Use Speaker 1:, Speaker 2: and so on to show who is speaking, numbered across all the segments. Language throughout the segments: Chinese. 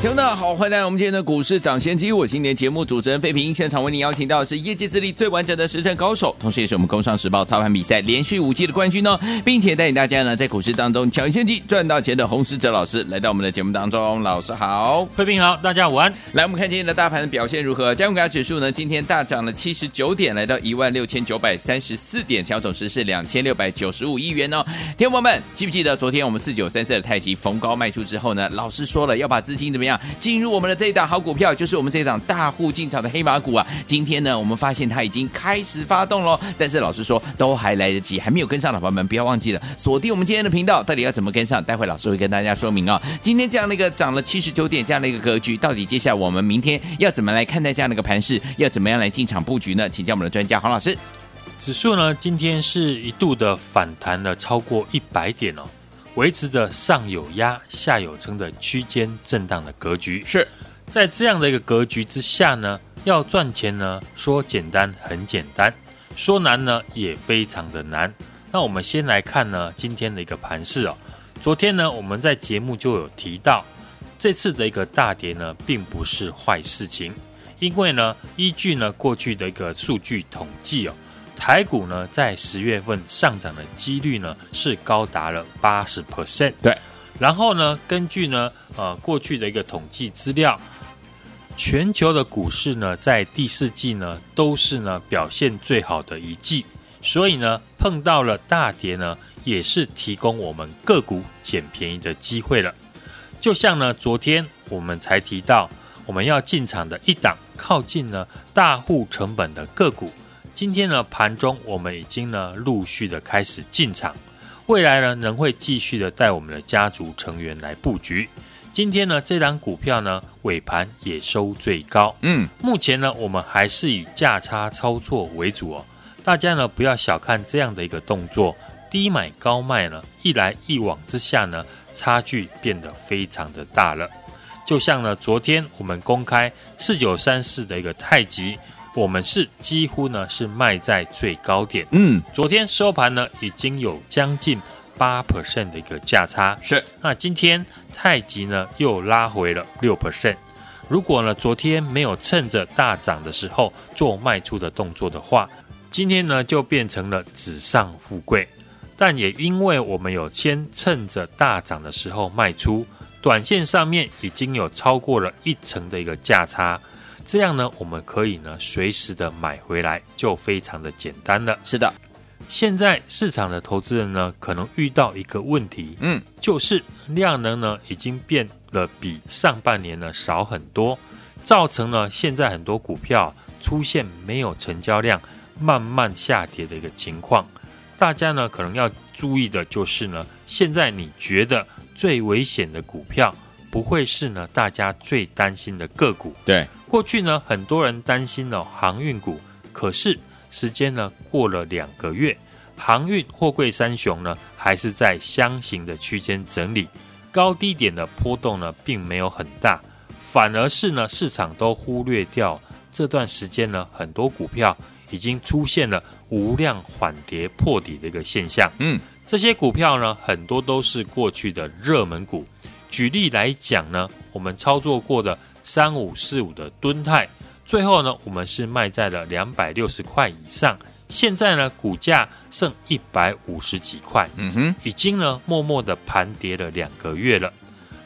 Speaker 1: 听众们好，欢迎来到我们今天的股市抢先机。我今天节目主持人费平，现场为您邀请到的是业界资历最完整的实战高手，同时也是我们工商时报操盘比赛连续五季的冠军哦，并且带领大家呢在股市当中抢先机赚到钱的洪士哲老师来到我们的节目当中。老师好，
Speaker 2: 费平好，大家午安。
Speaker 1: 来，我们看今天的大盘的表现如何？加权指数呢今天大涨了七十九点，来到一万六千九百三十四点，成交总值是两千六百九十五亿元哦。听众朋友们，记不记得昨天我们四九三四的太极逢高卖出之后呢？老师说了要把资金怎么样进入我们的这一档好股票，就是我们这一档大户进场的黑马股啊！今天呢，我们发现它已经开始发动了，但是老师说都还来得及，还没有跟上的朋友们不要忘记了锁定我们今天的频道，到底要怎么跟上？待会老师会跟大家说明啊、今天这样的一个涨了七十九点这样的一个格局，到底接下来我们明天要怎么来看待这样的一个盘势？要怎么样来进场布局呢？请教我们的专家黄老师。
Speaker 2: 指数呢，今天是一度的反弹了超过一百点哦。维持着上有压、下有撑的区间震荡的格局，
Speaker 1: 是
Speaker 2: 在这样的一个格局之下呢，要赚钱呢，说简单很简单，说难呢也非常的难。那我们先来看呢今天的一个盘势哦。昨天呢我们在节目就有提到，这次的一个大跌呢并不是坏事情，因为呢依据呢过去的一个数据统计哦。台股呢，在十月份上涨的几率呢，是高达了八十 percent。
Speaker 1: 对，
Speaker 2: 然后呢，根据呢，呃，过去的一个统计资料，全球的股市呢，在第四季呢，都是呢表现最好的一季。所以呢，碰到了大跌呢，也是提供我们个股捡便宜的机会了。就像呢，昨天我们才提到，我们要进场的一档靠近呢大户成本的个股。今天呢，盘中我们已经呢陆续的开始进场，未来呢仍会继续的带我们的家族成员来布局。今天呢，这档股票呢尾盘也收最高，嗯，目前呢我们还是以价差操作为主哦。大家呢不要小看这样的一个动作，低买高卖呢，一来一往之下呢，差距变得非常的大了。就像呢昨天我们公开四九三四的一个太极。我们是几乎呢是卖在最高点，嗯，昨天收盘呢已经有将近八 percent 的一个价差，
Speaker 1: 是。
Speaker 2: 那今天太极呢又拉回了六 percent，如果呢昨天没有趁着大涨的时候做卖出的动作的话，今天呢就变成了纸上富贵。但也因为我们有先趁着大涨的时候卖出，短线上面已经有超过了一成的一个价差。这样呢，我们可以呢随时的买回来，就非常的简单了。
Speaker 1: 是的，
Speaker 2: 现在市场的投资人呢，可能遇到一个问题，嗯，就是量能呢已经变得比上半年呢少很多，造成了现在很多股票出现没有成交量、慢慢下跌的一个情况。大家呢可能要注意的就是呢，现在你觉得最危险的股票，不会是呢大家最担心的个股。
Speaker 1: 对。
Speaker 2: 过去呢，很多人担心了航运股，可是时间呢过了两个月，航运货柜三雄呢还是在箱型的区间整理，高低点的波动呢并没有很大，反而是呢市场都忽略掉这段时间呢很多股票已经出现了无量缓跌破底的一个现象。嗯，这些股票呢很多都是过去的热门股，举例来讲呢，我们操作过的。三五四五的敦泰，最后呢，我们是卖在了两百六十块以上。现在呢，股价剩一百五十几块，嗯哼，已经呢默默的盘跌了两个月了。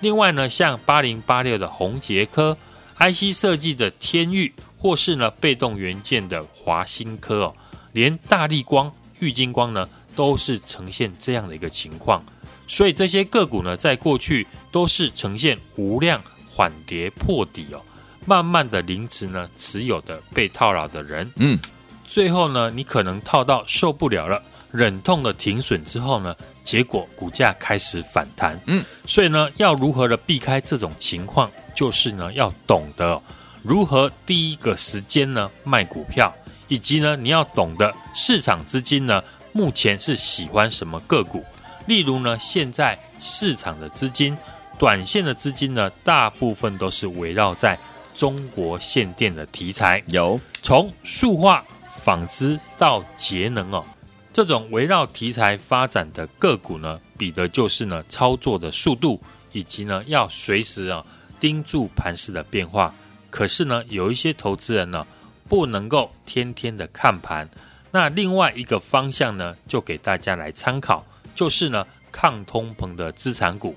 Speaker 2: 另外呢，像八零八六的宏杰科、IC 设计的天域，或是呢被动元件的华新科哦，连大力光、玉金光呢，都是呈现这样的一个情况。所以这些个股呢，在过去都是呈现无量。缓跌破底哦，慢慢的凌迟呢，持有的被套牢的人，嗯，最后呢，你可能套到受不了了，忍痛的停损之后呢，结果股价开始反弹，嗯，所以呢，要如何的避开这种情况，就是呢，要懂得如何第一个时间呢卖股票，以及呢，你要懂得市场资金呢目前是喜欢什么个股。例如呢，现在市场的资金，短线的资金呢，大部分都是围绕在中国限电的题材，
Speaker 1: 有
Speaker 2: 从塑化、纺织到节能哦，这种围绕题材发展的个股呢，比的就是呢操作的速度，以及呢要随时啊盯住盘势的变化。可是呢，有一些投资人呢，不能够天天的看盘。那另外一个方向呢，就给大家来参考。就是呢，抗通膨的资产股，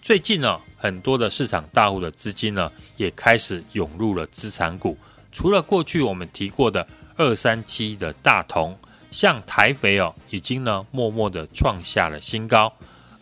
Speaker 2: 最近呢，很多的市场大户的资金呢，也开始涌入了资产股。除了过去我们提过的二三七的大同，像台肥哦，已经呢，默默的创下了新高。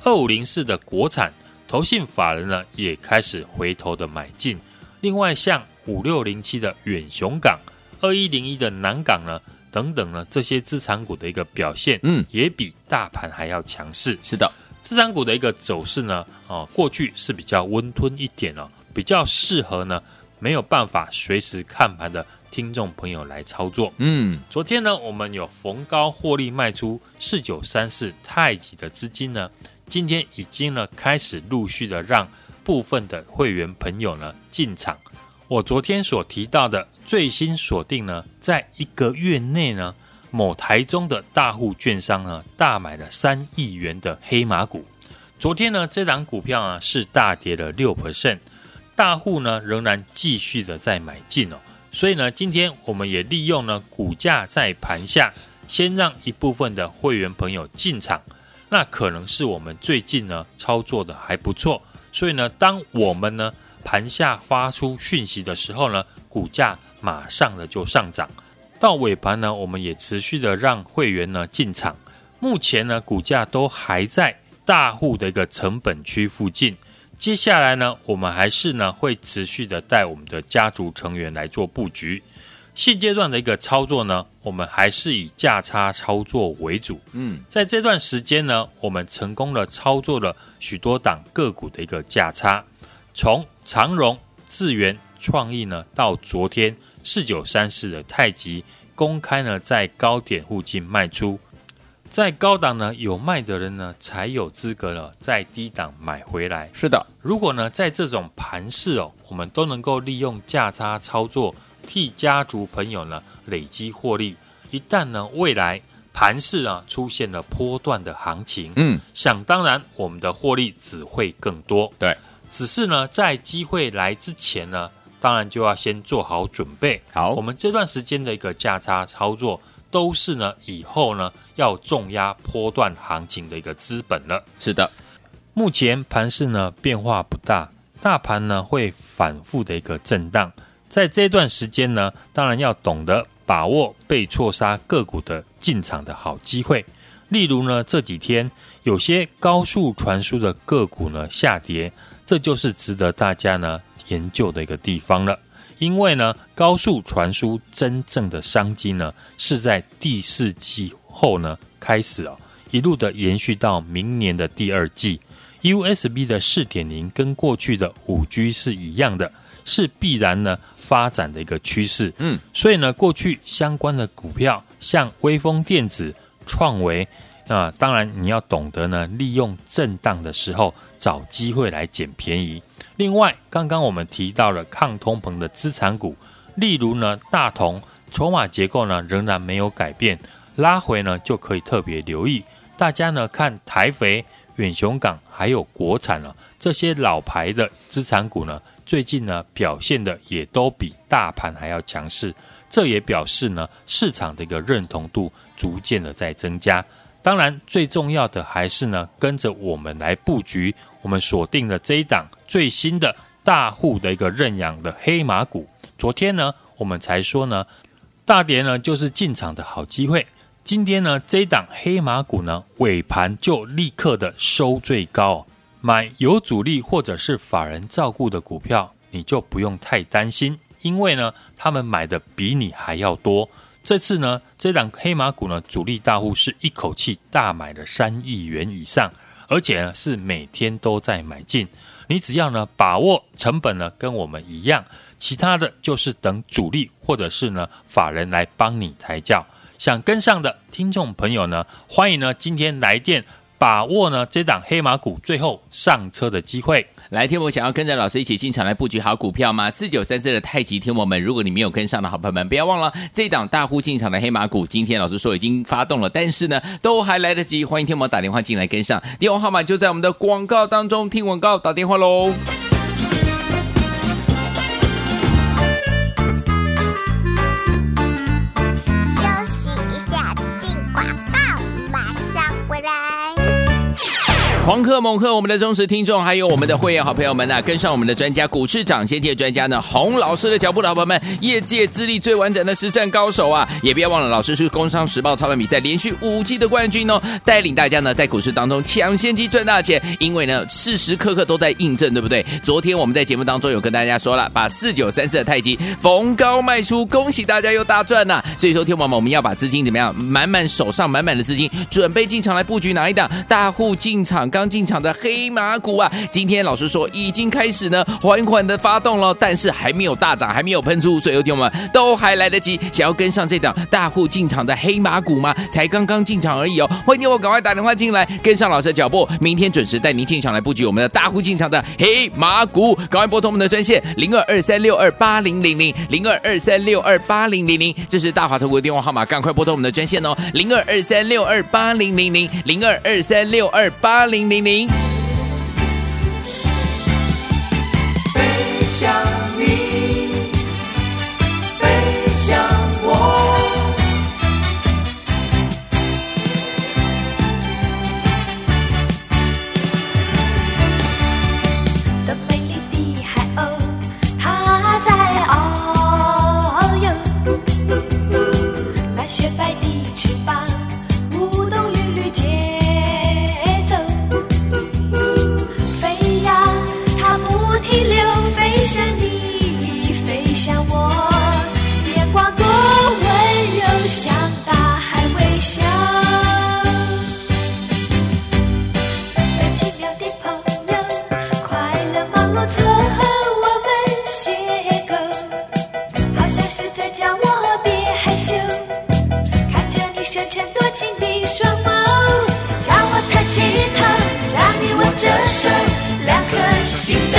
Speaker 2: 二五零四的国产，投信法人呢，也开始回头的买进。另外，像五六零七的远雄港，二一零一的南港呢。等等呢，这些资产股的一个表现，嗯，也比大盘还要强势。
Speaker 1: 是的，
Speaker 2: 资产股的一个走势呢，哦，过去是比较温吞一点哦，比较适合呢没有办法随时看盘的听众朋友来操作。嗯，昨天呢，我们有逢高获利卖出四九三四太极的资金呢，今天已经呢开始陆续的让部分的会员朋友呢进场。我昨天所提到的最新锁定呢，在一个月内呢，某台中的大户券商呢大买了三亿元的黑马股。昨天呢，这档股票啊是大跌了六 percent，大户呢仍然继续的在买进哦。所以呢，今天我们也利用呢股价在盘下，先让一部分的会员朋友进场。那可能是我们最近呢操作的还不错，所以呢，当我们呢。盘下发出讯息的时候呢，股价马上的就上涨。到尾盘呢，我们也持续的让会员呢进场。目前呢，股价都还在大户的一个成本区附近。接下来呢，我们还是呢会持续的带我们的家族成员来做布局。现阶段的一个操作呢，我们还是以价差操作为主。嗯，在这段时间呢，我们成功的操作了许多档个股的一个价差。从长荣、智源、创意呢，到昨天四九三四的太极公开呢，在高点附近卖出，在高档呢有卖的人呢，才有资格呢在低档买回来。
Speaker 1: 是的，
Speaker 2: 如果呢在这种盘势哦，我们都能够利用价差操作，替家族朋友呢累积获利。一旦呢未来盘势啊出现了波段的行情，嗯，想当然我们的获利只会更多。
Speaker 1: 对。
Speaker 2: 只是呢，在机会来之前呢，当然就要先做好准备。
Speaker 1: 好，
Speaker 2: 我们这段时间的一个价差操作，都是呢以后呢要重压波段行情的一个资本了。
Speaker 1: 是的，
Speaker 2: 目前盘势呢变化不大，大盘呢会反复的一个震荡。在这段时间呢，当然要懂得把握被错杀个股的进场的好机会。例如呢，这几天有些高速传输的个股呢下跌。这就是值得大家呢研究的一个地方了，因为呢，高速传输真正的商机呢是在第四季后呢开始哦，一路的延续到明年的第二季。USB 的四点零跟过去的五 G 是一样的，是必然呢发展的一个趋势。嗯，所以呢，过去相关的股票像微风电子、创维。那当然，你要懂得呢，利用震荡的时候找机会来捡便宜。另外，刚刚我们提到了抗通膨的资产股，例如呢，大同筹码结构呢仍然没有改变，拉回呢就可以特别留意。大家呢看台肥、远雄港还有国产了这些老牌的资产股呢，最近呢表现的也都比大盘还要强势，这也表示呢市场的一个认同度逐渐的在增加。当然，最重要的还是呢，跟着我们来布局，我们锁定了这一档最新的大户的一个认养的黑马股。昨天呢，我们才说呢，大跌呢就是进场的好机会。今天呢，这一档黑马股呢，尾盘就立刻的收最高，买有主力或者是法人照顾的股票，你就不用太担心，因为呢，他们买的比你还要多。这次呢，这档黑马股呢，主力大户是一口气大买了三亿元以上，而且呢是每天都在买进。你只要呢把握成本呢跟我们一样，其他的就是等主力或者是呢法人来帮你抬轿。想跟上的听众朋友呢，欢迎呢今天来电把握呢这档黑马股最后上车的机会。
Speaker 1: 来，天我想要跟着老师一起进场来布局好股票吗？四九三四的太极天魔们，如果你没有跟上的好朋友们，不要忘了这档大户进场的黑马股，今天老师说已经发动了，但是呢都还来得及。欢迎天魔打电话进来跟上，电话号码就在我们的广告当中，听广告打电话喽。狂贺猛贺我们的忠实听众，还有我们的会员好朋友们呐、啊，跟上我们的专家股市涨先界专家呢，洪老师的脚步的好朋友们，业界资历最完整的实战高手啊，也不要忘了，老师是工商时报操盘比赛连续五季的冠军哦，带领大家呢在股市当中抢先机赚大钱，因为呢时时刻刻都在印证，对不对？昨天我们在节目当中有跟大家说了，把四九三四的太极逢高卖出，恭喜大家又大赚呐、所以说，听友们，我们要把资金怎么样，满满手上满满的资金，准备进场来布局哪一档大户进场。刚进场的黑马股啊，今天老师说已经开始呢，缓缓的发动了，但是还没有大涨，还没有喷出，所以有听友们都还来得及，想要跟上这档大户进场的黑马股吗？才刚刚进场而已哦，欢迎我赶快打电话进来，跟上老师的脚步，明天准时带您进场来布局我们的大户进场的黑马股，赶快拨通我们的专线零二二三六二八零零零零二二三六二八零零零，这是大华投顾的电话号码，赶快拨通我们的专线哦，零二二三六二八零零零零二二三六二八零。零零。
Speaker 3: 飞向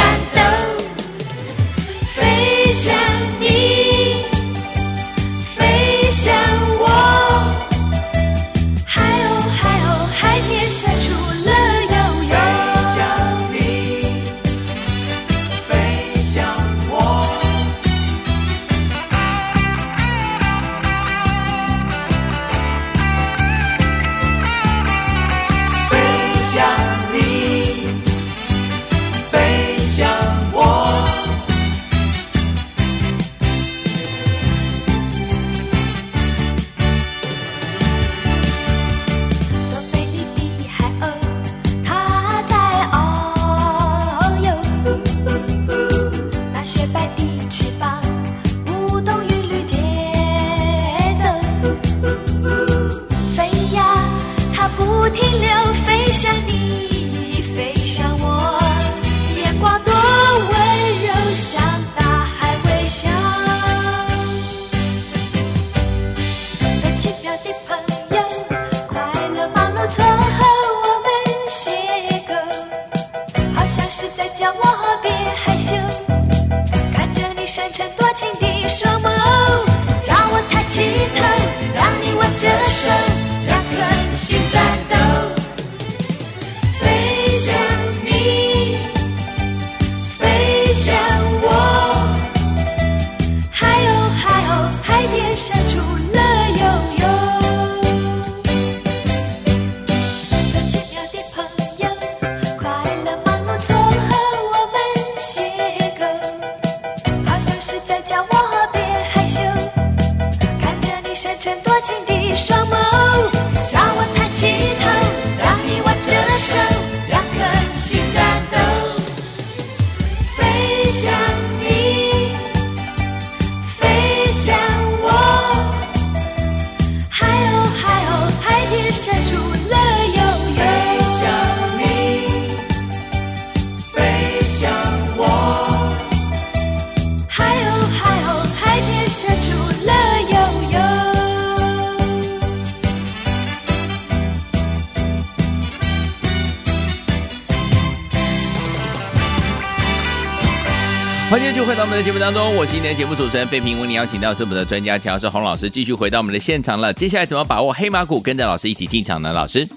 Speaker 4: 的
Speaker 1: 节目当中，我是今天的节目主持人费平。为你邀请到是我们的专家乔老师洪老师，继续回到我们的现场了。接下来怎么把握黑马股，跟着老师一起进场呢？老师，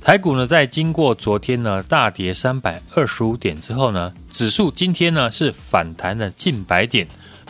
Speaker 2: 台股呢在经过昨天呢大跌三百二十五点之后呢，指数今天呢是反弹了近百点，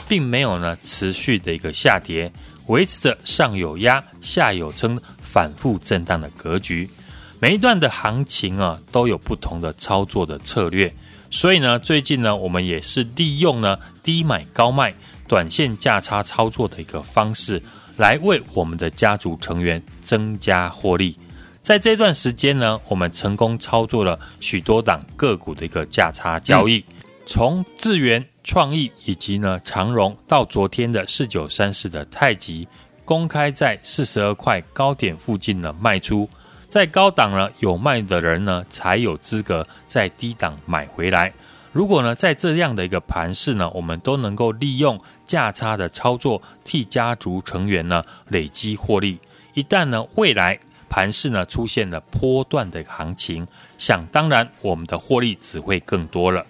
Speaker 2: 并没有呢持续的一个下跌，维持着上有压、下有撑、反复震荡的格局。每一段的行情啊都有不同的操作的策略。所以呢，最近呢，我们也是利用呢低买高卖、短线价差操作的一个方式，来为我们的家族成员增加获利。在这段时间呢，我们成功操作了许多档个股的一个价差交易，从智源创意以及呢长荣到昨天的四九三四的太极，公开在四十二块高点附近呢卖出。在高档呢有卖的人呢，才有资格在低档买回来。如果呢在这样的一个盘势呢，我们都能够利用价差的操作，替家族成员呢累积获利。一旦呢未来盘势呢出现了波段的行情，想当然我们的获利只会更多了。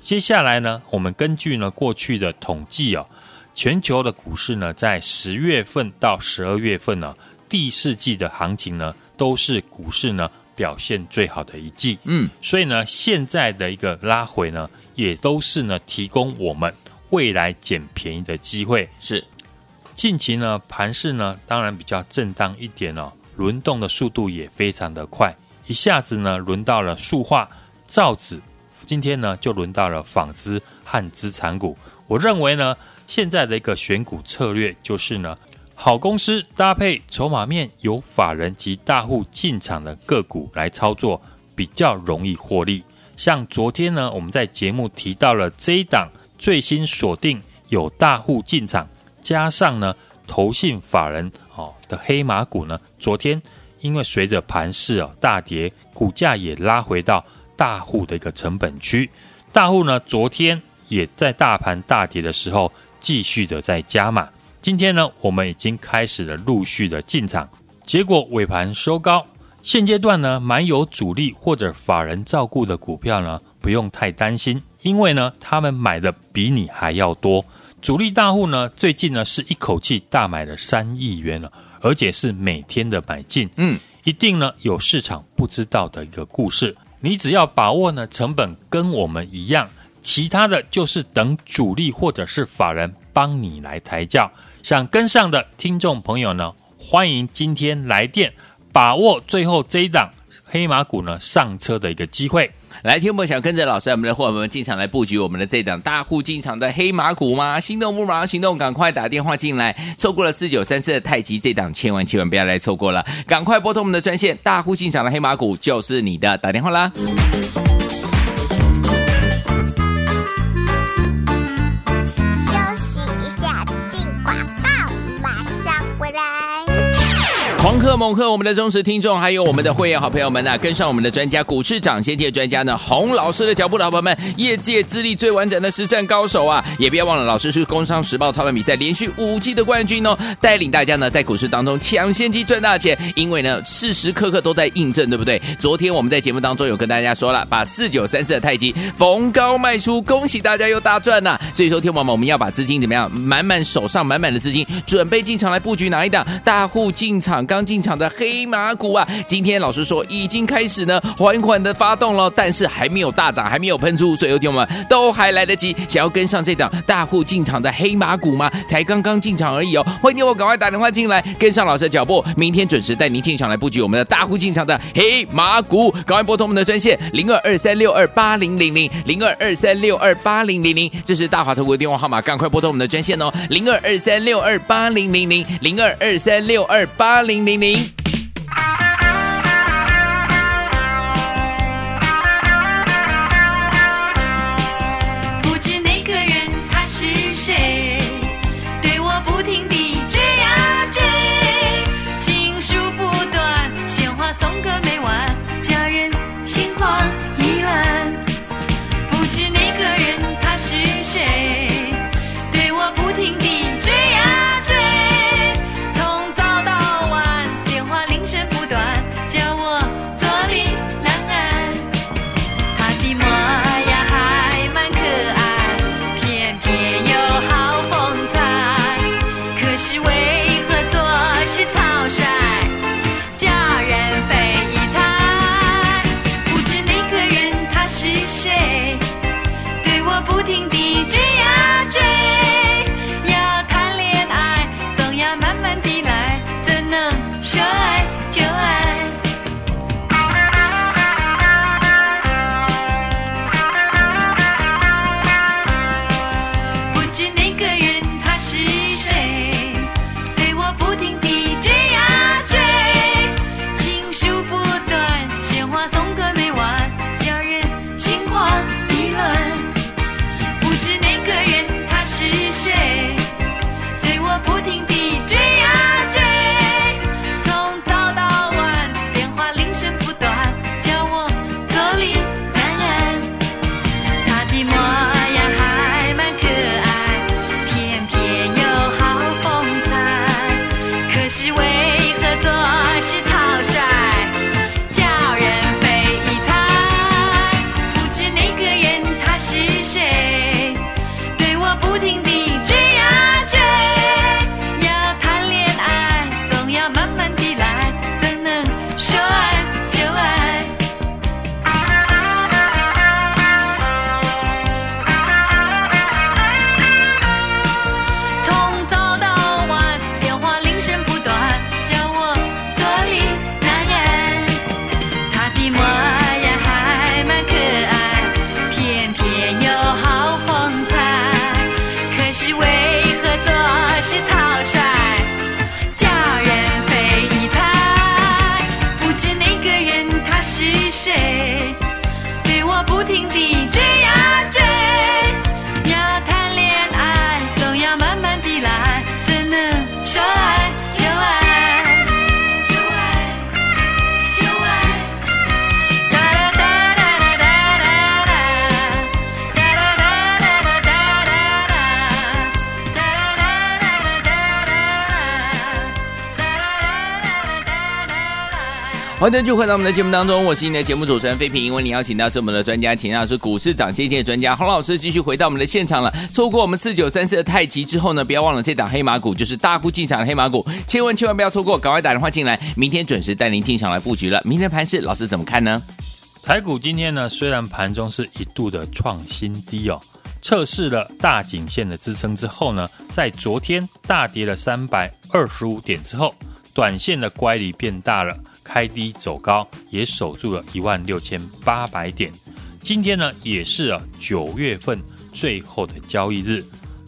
Speaker 2: 接下来呢，我们根据呢过去的统计哦，全球的股市呢在十月份到十二月份呢，第四季的行情呢。都是股市呢表现最好的一季，嗯，所以呢，现在的一个拉回呢，也都是呢提供我们未来捡便宜的机会。
Speaker 1: 是，
Speaker 2: 近期呢盘势呢当然比较震荡一点哦，轮动的速度也非常的快，一下子呢轮到了塑化、造纸，今天呢就轮到了纺织和资产股。我认为呢，现在的一个选股策略就是呢。好公司搭配筹码面有法人及大户进场的个股来操作，比较容易获利。像昨天呢，我们在节目提到了这一档最新锁定有大户进场，加上呢投信法人哦的黑马股呢，昨天因为随着盘势哦大跌，股价也拉回到大户的一个成本区。大户呢昨天也在大盘大跌的时候继续的在加码。今天呢，我们已经开始了陆续的进场，结果尾盘收高。现阶段呢，蛮有主力或者法人照顾的股票呢，不用太担心，因为呢，他们买的比你还要多。主力大户呢，最近呢是一口气大买了三亿元了，而且是每天的买进。嗯，一定呢有市场不知道的一个故事。你只要把握呢，成本跟我们一样，其他的就是等主力或者是法人帮你来抬轿。想跟上的听众朋友呢，欢迎今天来电，把握最后这一档黑马股呢上车的一个机会。
Speaker 1: 来，听我想跟着老师，我们的伙伴们进场来布局我们的这档大户进场的黑马股吗？心动不马上行动，赶快打电话进来。错过了四九三四的太极这档，千万千万不要来错过了，赶快拨通我们的专线，大户进场的黑马股就是你的，打电话啦。贺猛贺我们的忠实听众，还有我们的会员好朋友们呐、啊，跟上我们的专家股市涨先机专家呢，洪老师的脚步的好朋友们，业界资历最完整的实战高手啊，也不要忘了，老师是工商时报操盘比赛连续五季的冠军哦，带领大家呢在股市当中抢先机赚大钱，因为呢时时刻刻都在印证，对不对？昨天我们在节目当中有跟大家说了，把四九三四的太极逢高卖出，恭喜大家又大赚呐、所以说，天王们，我们要把资金怎么样，满满手上满满的资金，准备进场来布局哪一档大户进场。刚进场的黑马股啊，今天老师说已经开始呢，缓缓的发动了，但是还没有大涨，还没有喷出，所以有听友们都还来得及，想要跟上这档大户进场的黑马股吗？才刚刚进场而已哦，欢迎我赶快打电话进来，跟上老师的脚步，明天准时带您进场来布局我们的大户进场的黑马股，赶快拨通我们的专线零二二三六二八零零零零二二三六二八零零零，这是大华投顾的电话号码，赶快拨通我们的专线哦，零二二三六二八零零零零二二三六二八零。零零。欢迎继续回到我们的节目当中，我是你的节目主持人费平。因为你邀请到是我们的专家，请到是股市涨跌线的专家洪老师，继续回到我们的现场了。错过我们四九三四的太极之后呢，不要忘了这档黑马股就是大户进场的黑马股，千万千万不要错过，赶快打电话进来，明天准时带您进场来布局了。明天盘势，老师怎么看呢？
Speaker 2: 台股今天呢，虽然盘中是一度的创新低哦，测试了大颈线的支撑之后呢，在昨天大跌了三百二十五点之后，短线的乖离变大了。开低走高，也守住了一万六千八百点。今天呢，也是啊九月份最后的交易日。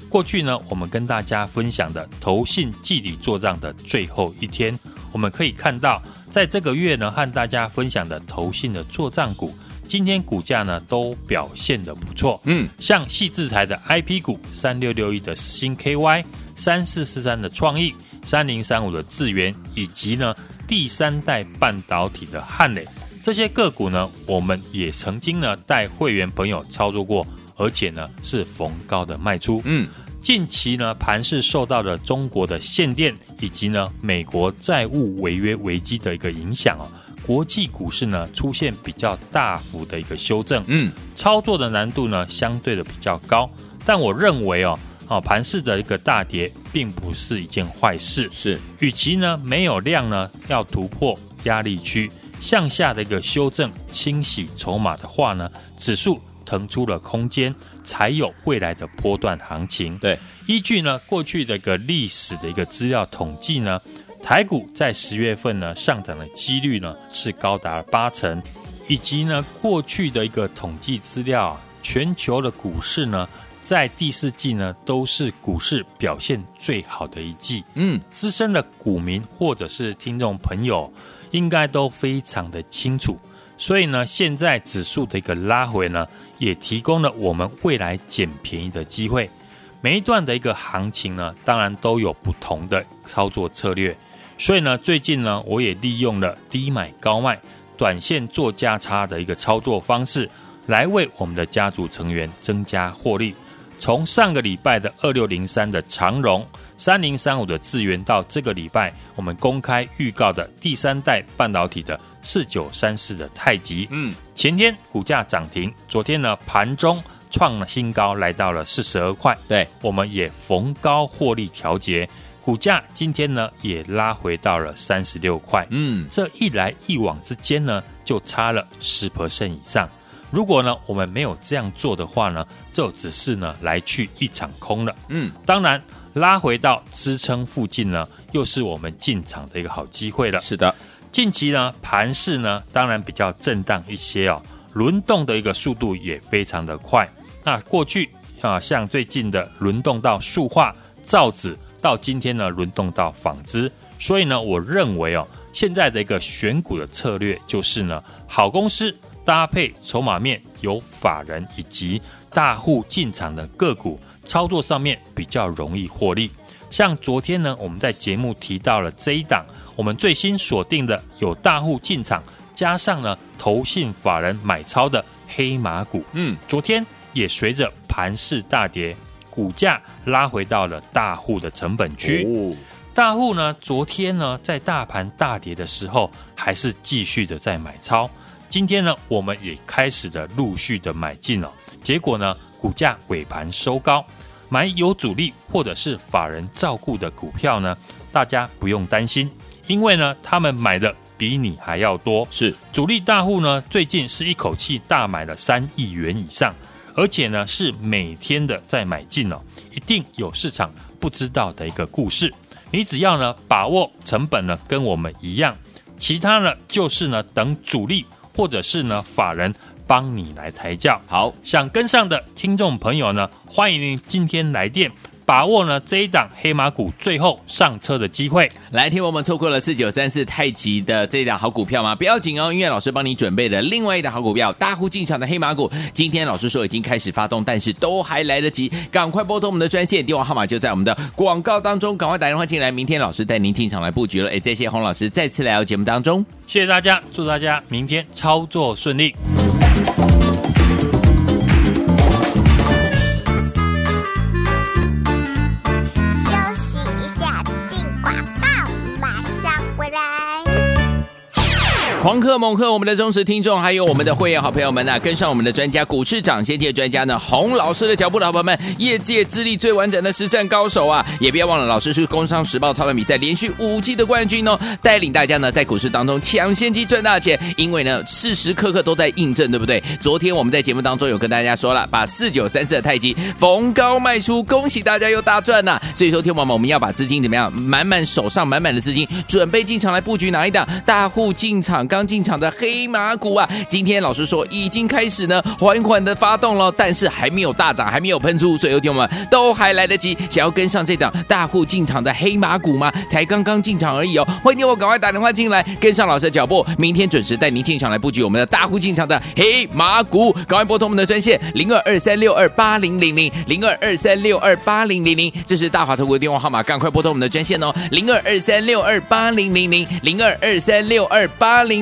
Speaker 2: 过去呢，我们跟大家分享的投信季底做账的最后一天，我们可以看到，在这个月呢，和大家分享的投信的做账股，今天股价呢都表现的不错。嗯，像细智财的 IP 股三六六一的新 KY，三四四三的创意，三零三五的智源，以及呢。第三代半导体的汉磊，这些个股呢，我们也曾经呢带会员朋友操作过，而且呢是逢高的卖出。嗯，近期呢盘是受到了中国的限电以及呢美国债务违约危机的一个影响哦，国际股市呢出现比较大幅的一个修正。嗯，操作的难度呢相对的比较高，但我认为哦。哦，盘市的一个大跌，并不是一件坏事。是，与其呢没有量呢，要突破压力区向下的一个修正，清洗筹码的话呢，指数腾出了空间，才有未来的波段行情。对，依据呢过去的一个历史的一个资料统计呢，台股在十月份呢上涨的几率呢是高达八成，以及呢过去的一个统计资料啊，全球的股市呢。在第四季呢，都是股市表现最好的一季。嗯，资深的股民或者是听众朋友，应该都非常的清楚。所以呢，现在指数的一个拉回呢，也提供了我们未来捡便宜的机会。每一段的一个行情呢，当然都有不同的操作策略。所以呢，最近呢，我也利用了低买高卖、短线做价差的一个操作方式，来为我们的家族成员增加获利。从上个礼拜的二六零三的长荣、三零三五的智源，到这个礼拜我们公开预告的第三代半导体的四九三四的太极，嗯，前天股价涨停，昨天呢盘中创了新高，来到了四十二块，对，我们也逢高获利调节，股价今天呢也拉回到了三十六块，嗯，这一来一往之间呢就差了十 percent 以上。如果呢，我们没有这样做的话呢，就只是呢来去一场空了。嗯，当然拉回到支撑附近呢，又是我们进场的一个好机会了。是的，近期呢盘势呢当然比较震荡一些哦，轮动的一个速度也非常的快。那过去啊，像最近的轮动到塑化、造纸，到今天呢轮动到纺织，所以呢，我认为哦，现在的一个选股的策略就是呢，好公司。搭配筹码面有法人以及大户进场的个股，操作上面比较容易获利。像昨天呢，我们在节目提到了这一档，我们最新锁定的有大户进场，加上呢投信法人买超的黑马股。嗯，昨天也随着盘势大跌，股价拉回到了大户的成本区。哦，大户呢，昨天呢在大盘大跌的时候，还是继续的在买超。今天呢，我们也开始的陆续的买进了，结果呢，股价尾盘收高，买有主力或者是法人照顾的股票呢，大家不用担心，因为呢，他们买的比你还要多。是主力大户呢，最近是一口气大买了三亿元以上，而且呢，是每天的在买进哦，一定有市场不知道的一个故事。你只要呢，把握成本呢，跟我们一样，其他呢，就是呢，等主力。或者是呢，法人帮你来抬轿。好，想跟上的听众朋友呢，欢迎您今天来电。把握呢这一档黑马股最后上车的机会，
Speaker 1: 来听我们错过了四九三四太极的这一档好股票吗？不要紧哦，音乐老师帮你准备了另外一档好股票，大户进场的黑马股。今天老师说已经开始发动，但是都还来得及，赶快拨通我们的专线，电话号码就在我们的广告当中，赶快打电话进来。明天老师带您进场来布局了。哎，谢谢洪老师再次来到节目当中，
Speaker 2: 谢谢大家，祝大家明天操作顺利。
Speaker 1: 狂贺猛贺我们的忠实听众，还有我们的会员好朋友们呐、啊，跟上我们的专家股市涨先机专家呢，洪老师的脚步的好朋友们，业界资历最完整的实战高手啊，也不要忘了，老师是工商时报操盘比赛连续五季的冠军哦，带领大家呢在股市当中抢先机赚大钱，因为呢时时刻刻都在印证，对不对？昨天我们在节目当中有跟大家说了，把四九三四的太极逢高卖出，恭喜大家又大赚呐、所以说，听友们，我们要把资金怎么样，满满手上满满的资金，准备进场来布局哪一档？大户进场刚进场的黑马股啊！今天老师说已经开始呢，缓缓的发动了，但是还没有大涨，还没有喷出，所以听友们都还来得及，想要跟上这档大户进场的黑马股吗？才刚刚进场而已哦！欢迎我赶快打电话进来，跟上老师的脚步，明天准时带您进场来布局我们的大户进场的黑马股，赶快拨通我们的专线零二二三六二八零零零零二二三六二八零零零，这是大华投顾的电话号码，赶快拨通我们的专线哦，零二二三六二八零零零零二二三六二八零